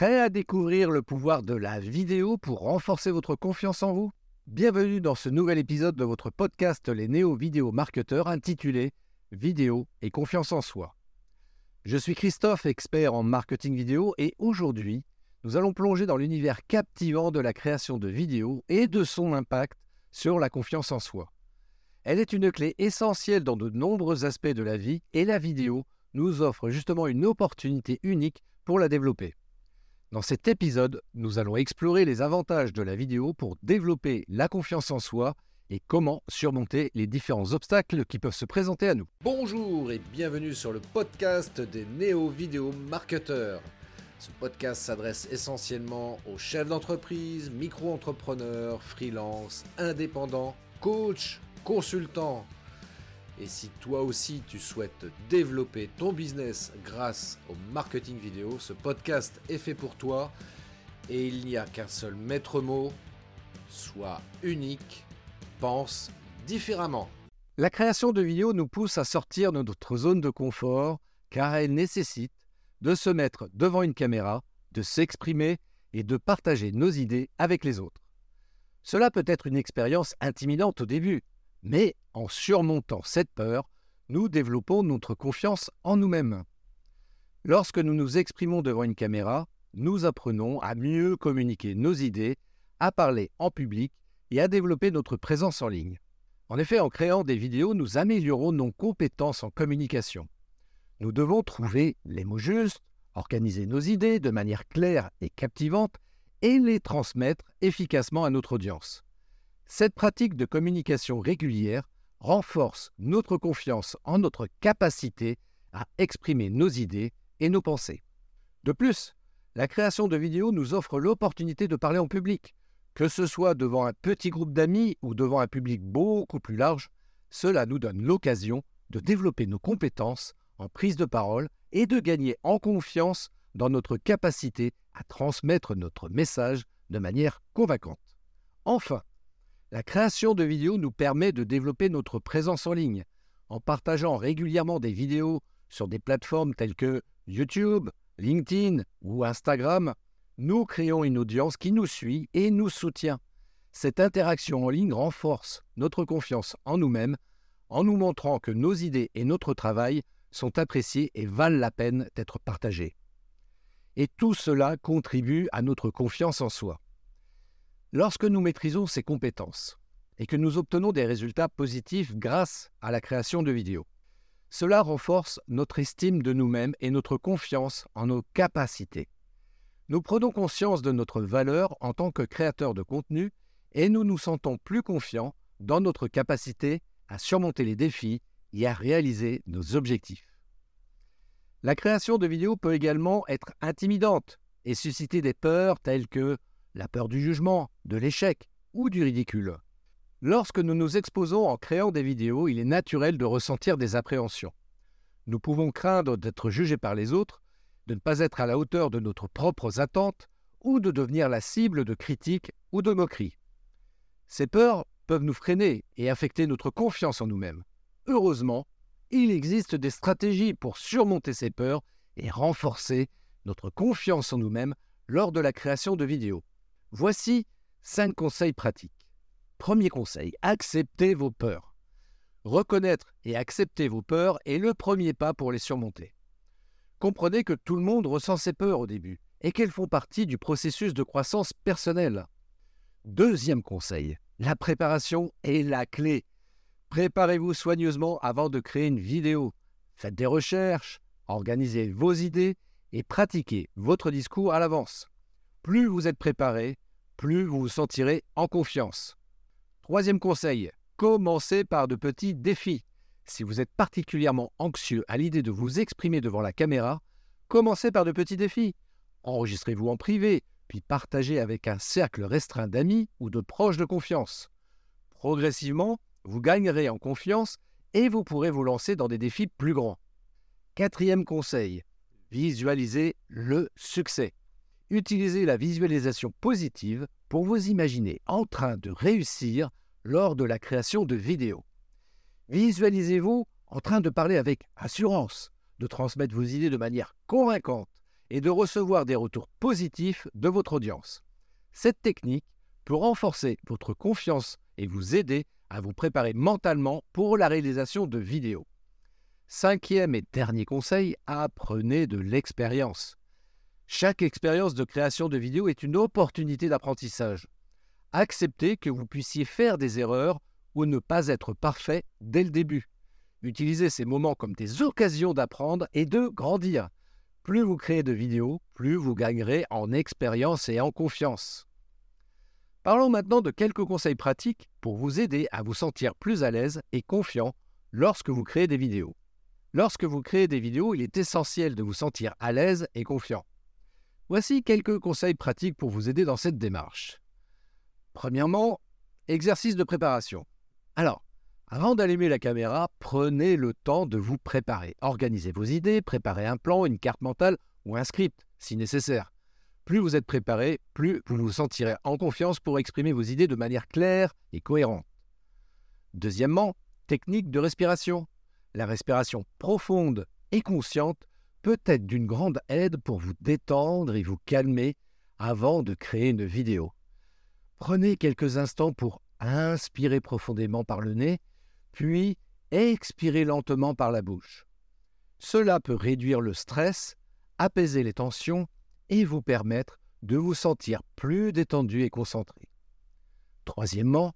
Prêt à découvrir le pouvoir de la vidéo pour renforcer votre confiance en vous? Bienvenue dans ce nouvel épisode de votre podcast Les Néo-Vidéo Marketeurs intitulé Vidéo et confiance en soi. Je suis Christophe, expert en marketing vidéo, et aujourd'hui, nous allons plonger dans l'univers captivant de la création de vidéos et de son impact sur la confiance en soi. Elle est une clé essentielle dans de nombreux aspects de la vie et la vidéo nous offre justement une opportunité unique pour la développer. Dans cet épisode, nous allons explorer les avantages de la vidéo pour développer la confiance en soi et comment surmonter les différents obstacles qui peuvent se présenter à nous. Bonjour et bienvenue sur le podcast des néo-vidéo marketeurs. Ce podcast s'adresse essentiellement aux chefs d'entreprise, micro-entrepreneurs, freelance, indépendants, coachs, consultants et si toi aussi tu souhaites développer ton business grâce au marketing vidéo, ce podcast est fait pour toi. Et il n'y a qu'un seul maître mot, sois unique, pense différemment. La création de vidéos nous pousse à sortir de notre zone de confort car elle nécessite de se mettre devant une caméra, de s'exprimer et de partager nos idées avec les autres. Cela peut être une expérience intimidante au début, mais en surmontant cette peur, nous développons notre confiance en nous-mêmes. Lorsque nous nous exprimons devant une caméra, nous apprenons à mieux communiquer nos idées, à parler en public et à développer notre présence en ligne. En effet, en créant des vidéos, nous améliorons nos compétences en communication. Nous devons trouver les mots justes, organiser nos idées de manière claire et captivante et les transmettre efficacement à notre audience. Cette pratique de communication régulière renforce notre confiance en notre capacité à exprimer nos idées et nos pensées. De plus, la création de vidéos nous offre l'opportunité de parler en public, que ce soit devant un petit groupe d'amis ou devant un public beaucoup plus large, cela nous donne l'occasion de développer nos compétences en prise de parole et de gagner en confiance dans notre capacité à transmettre notre message de manière convaincante. Enfin, la création de vidéos nous permet de développer notre présence en ligne. En partageant régulièrement des vidéos sur des plateformes telles que YouTube, LinkedIn ou Instagram, nous créons une audience qui nous suit et nous soutient. Cette interaction en ligne renforce notre confiance en nous-mêmes en nous montrant que nos idées et notre travail sont appréciés et valent la peine d'être partagés. Et tout cela contribue à notre confiance en soi. Lorsque nous maîtrisons ces compétences et que nous obtenons des résultats positifs grâce à la création de vidéos, cela renforce notre estime de nous-mêmes et notre confiance en nos capacités. Nous prenons conscience de notre valeur en tant que créateurs de contenu et nous nous sentons plus confiants dans notre capacité à surmonter les défis et à réaliser nos objectifs. La création de vidéos peut également être intimidante et susciter des peurs telles que la peur du jugement, de l'échec ou du ridicule. Lorsque nous nous exposons en créant des vidéos, il est naturel de ressentir des appréhensions. Nous pouvons craindre d'être jugés par les autres, de ne pas être à la hauteur de notre propres attentes ou de devenir la cible de critiques ou de moqueries. Ces peurs peuvent nous freiner et affecter notre confiance en nous-mêmes. Heureusement, il existe des stratégies pour surmonter ces peurs et renforcer notre confiance en nous-mêmes lors de la création de vidéos. Voici cinq conseils pratiques. Premier conseil, acceptez vos peurs. Reconnaître et accepter vos peurs est le premier pas pour les surmonter. Comprenez que tout le monde ressent ses peurs au début et qu'elles font partie du processus de croissance personnelle. Deuxième conseil, la préparation est la clé. Préparez-vous soigneusement avant de créer une vidéo. Faites des recherches, organisez vos idées et pratiquez votre discours à l'avance. Plus vous êtes préparé, plus vous vous sentirez en confiance. Troisième conseil, commencez par de petits défis. Si vous êtes particulièrement anxieux à l'idée de vous exprimer devant la caméra, commencez par de petits défis. Enregistrez-vous en privé, puis partagez avec un cercle restreint d'amis ou de proches de confiance. Progressivement, vous gagnerez en confiance et vous pourrez vous lancer dans des défis plus grands. Quatrième conseil, visualisez le succès. Utilisez la visualisation positive pour vous imaginer en train de réussir lors de la création de vidéos. Visualisez-vous en train de parler avec assurance, de transmettre vos idées de manière convaincante et de recevoir des retours positifs de votre audience. Cette technique peut renforcer votre confiance et vous aider à vous préparer mentalement pour la réalisation de vidéos. Cinquième et dernier conseil, apprenez de l'expérience. Chaque expérience de création de vidéos est une opportunité d'apprentissage. Acceptez que vous puissiez faire des erreurs ou ne pas être parfait dès le début. Utilisez ces moments comme des occasions d'apprendre et de grandir. Plus vous créez de vidéos, plus vous gagnerez en expérience et en confiance. Parlons maintenant de quelques conseils pratiques pour vous aider à vous sentir plus à l'aise et confiant lorsque vous créez des vidéos. Lorsque vous créez des vidéos, il est essentiel de vous sentir à l'aise et confiant. Voici quelques conseils pratiques pour vous aider dans cette démarche. Premièrement, exercice de préparation. Alors, avant d'allumer la caméra, prenez le temps de vous préparer. Organisez vos idées, préparez un plan, une carte mentale ou un script si nécessaire. Plus vous êtes préparé, plus vous vous sentirez en confiance pour exprimer vos idées de manière claire et cohérente. Deuxièmement, technique de respiration. La respiration profonde et consciente peut être d'une grande aide pour vous détendre et vous calmer avant de créer une vidéo. Prenez quelques instants pour inspirer profondément par le nez, puis expirer lentement par la bouche. Cela peut réduire le stress, apaiser les tensions et vous permettre de vous sentir plus détendu et concentré. Troisièmement,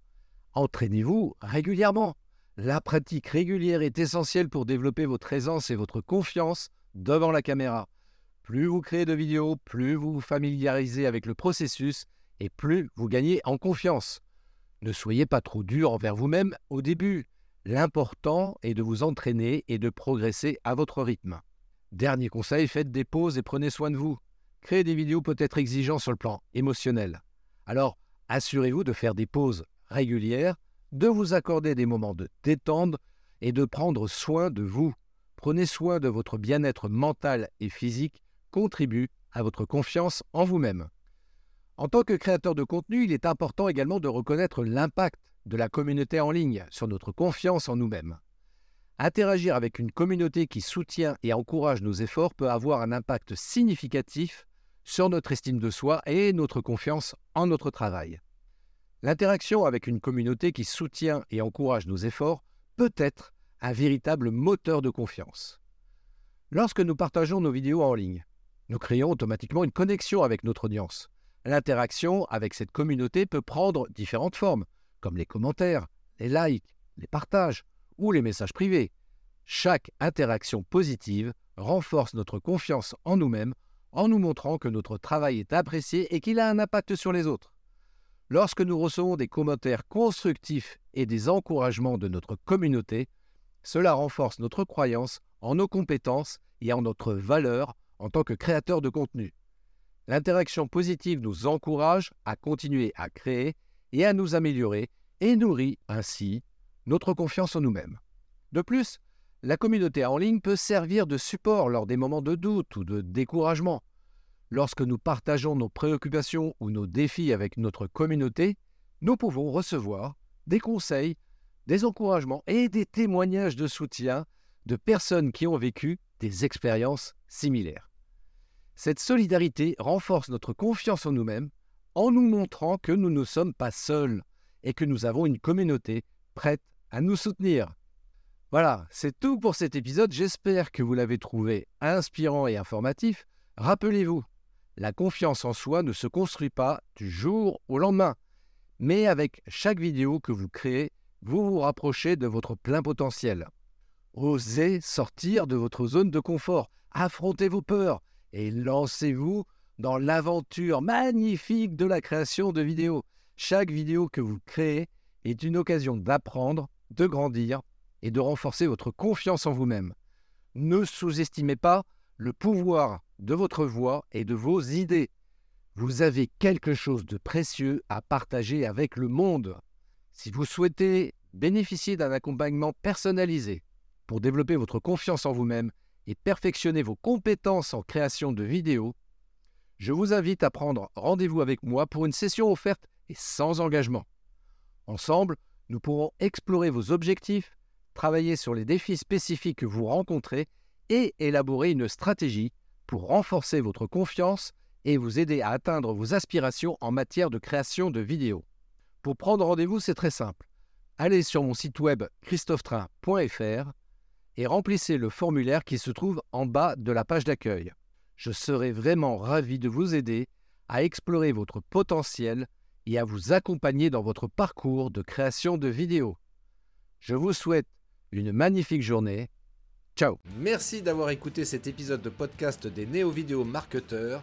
entraînez-vous régulièrement. La pratique régulière est essentielle pour développer votre aisance et votre confiance devant la caméra. Plus vous créez de vidéos, plus vous vous familiarisez avec le processus et plus vous gagnez en confiance. Ne soyez pas trop dur envers vous-même au début. L'important est de vous entraîner et de progresser à votre rythme. Dernier conseil, faites des pauses et prenez soin de vous. Créer des vidéos peut être exigeant sur le plan émotionnel. Alors, assurez-vous de faire des pauses régulières de vous accorder des moments de détente et de prendre soin de vous. Prenez soin de votre bien-être mental et physique, contribue à votre confiance en vous-même. En tant que créateur de contenu, il est important également de reconnaître l'impact de la communauté en ligne sur notre confiance en nous-mêmes. Interagir avec une communauté qui soutient et encourage nos efforts peut avoir un impact significatif sur notre estime de soi et notre confiance en notre travail. L'interaction avec une communauté qui soutient et encourage nos efforts peut être un véritable moteur de confiance. Lorsque nous partageons nos vidéos en ligne, nous créons automatiquement une connexion avec notre audience. L'interaction avec cette communauté peut prendre différentes formes, comme les commentaires, les likes, les partages ou les messages privés. Chaque interaction positive renforce notre confiance en nous-mêmes en nous montrant que notre travail est apprécié et qu'il a un impact sur les autres. Lorsque nous recevons des commentaires constructifs et des encouragements de notre communauté, cela renforce notre croyance en nos compétences et en notre valeur en tant que créateur de contenu. L'interaction positive nous encourage à continuer à créer et à nous améliorer et nourrit ainsi notre confiance en nous-mêmes. De plus, la communauté en ligne peut servir de support lors des moments de doute ou de découragement. Lorsque nous partageons nos préoccupations ou nos défis avec notre communauté, nous pouvons recevoir des conseils, des encouragements et des témoignages de soutien de personnes qui ont vécu des expériences similaires. Cette solidarité renforce notre confiance en nous-mêmes en nous montrant que nous ne sommes pas seuls et que nous avons une communauté prête à nous soutenir. Voilà, c'est tout pour cet épisode. J'espère que vous l'avez trouvé inspirant et informatif. Rappelez-vous, la confiance en soi ne se construit pas du jour au lendemain. Mais avec chaque vidéo que vous créez, vous vous rapprochez de votre plein potentiel. Osez sortir de votre zone de confort, affrontez vos peurs et lancez-vous dans l'aventure magnifique de la création de vidéos. Chaque vidéo que vous créez est une occasion d'apprendre, de grandir et de renforcer votre confiance en vous-même. Ne sous-estimez pas le pouvoir de votre voix et de vos idées. Vous avez quelque chose de précieux à partager avec le monde. Si vous souhaitez bénéficier d'un accompagnement personnalisé pour développer votre confiance en vous-même et perfectionner vos compétences en création de vidéos, je vous invite à prendre rendez-vous avec moi pour une session offerte et sans engagement. Ensemble, nous pourrons explorer vos objectifs, travailler sur les défis spécifiques que vous rencontrez et élaborer une stratégie pour renforcer votre confiance et vous aider à atteindre vos aspirations en matière de création de vidéos. Pour prendre rendez-vous, c'est très simple. Allez sur mon site web christophetrain.fr et remplissez le formulaire qui se trouve en bas de la page d'accueil. Je serai vraiment ravi de vous aider à explorer votre potentiel et à vous accompagner dans votre parcours de création de vidéos. Je vous souhaite une magnifique journée. Ciao Merci d'avoir écouté cet épisode de podcast des néo-vidéo marketeurs.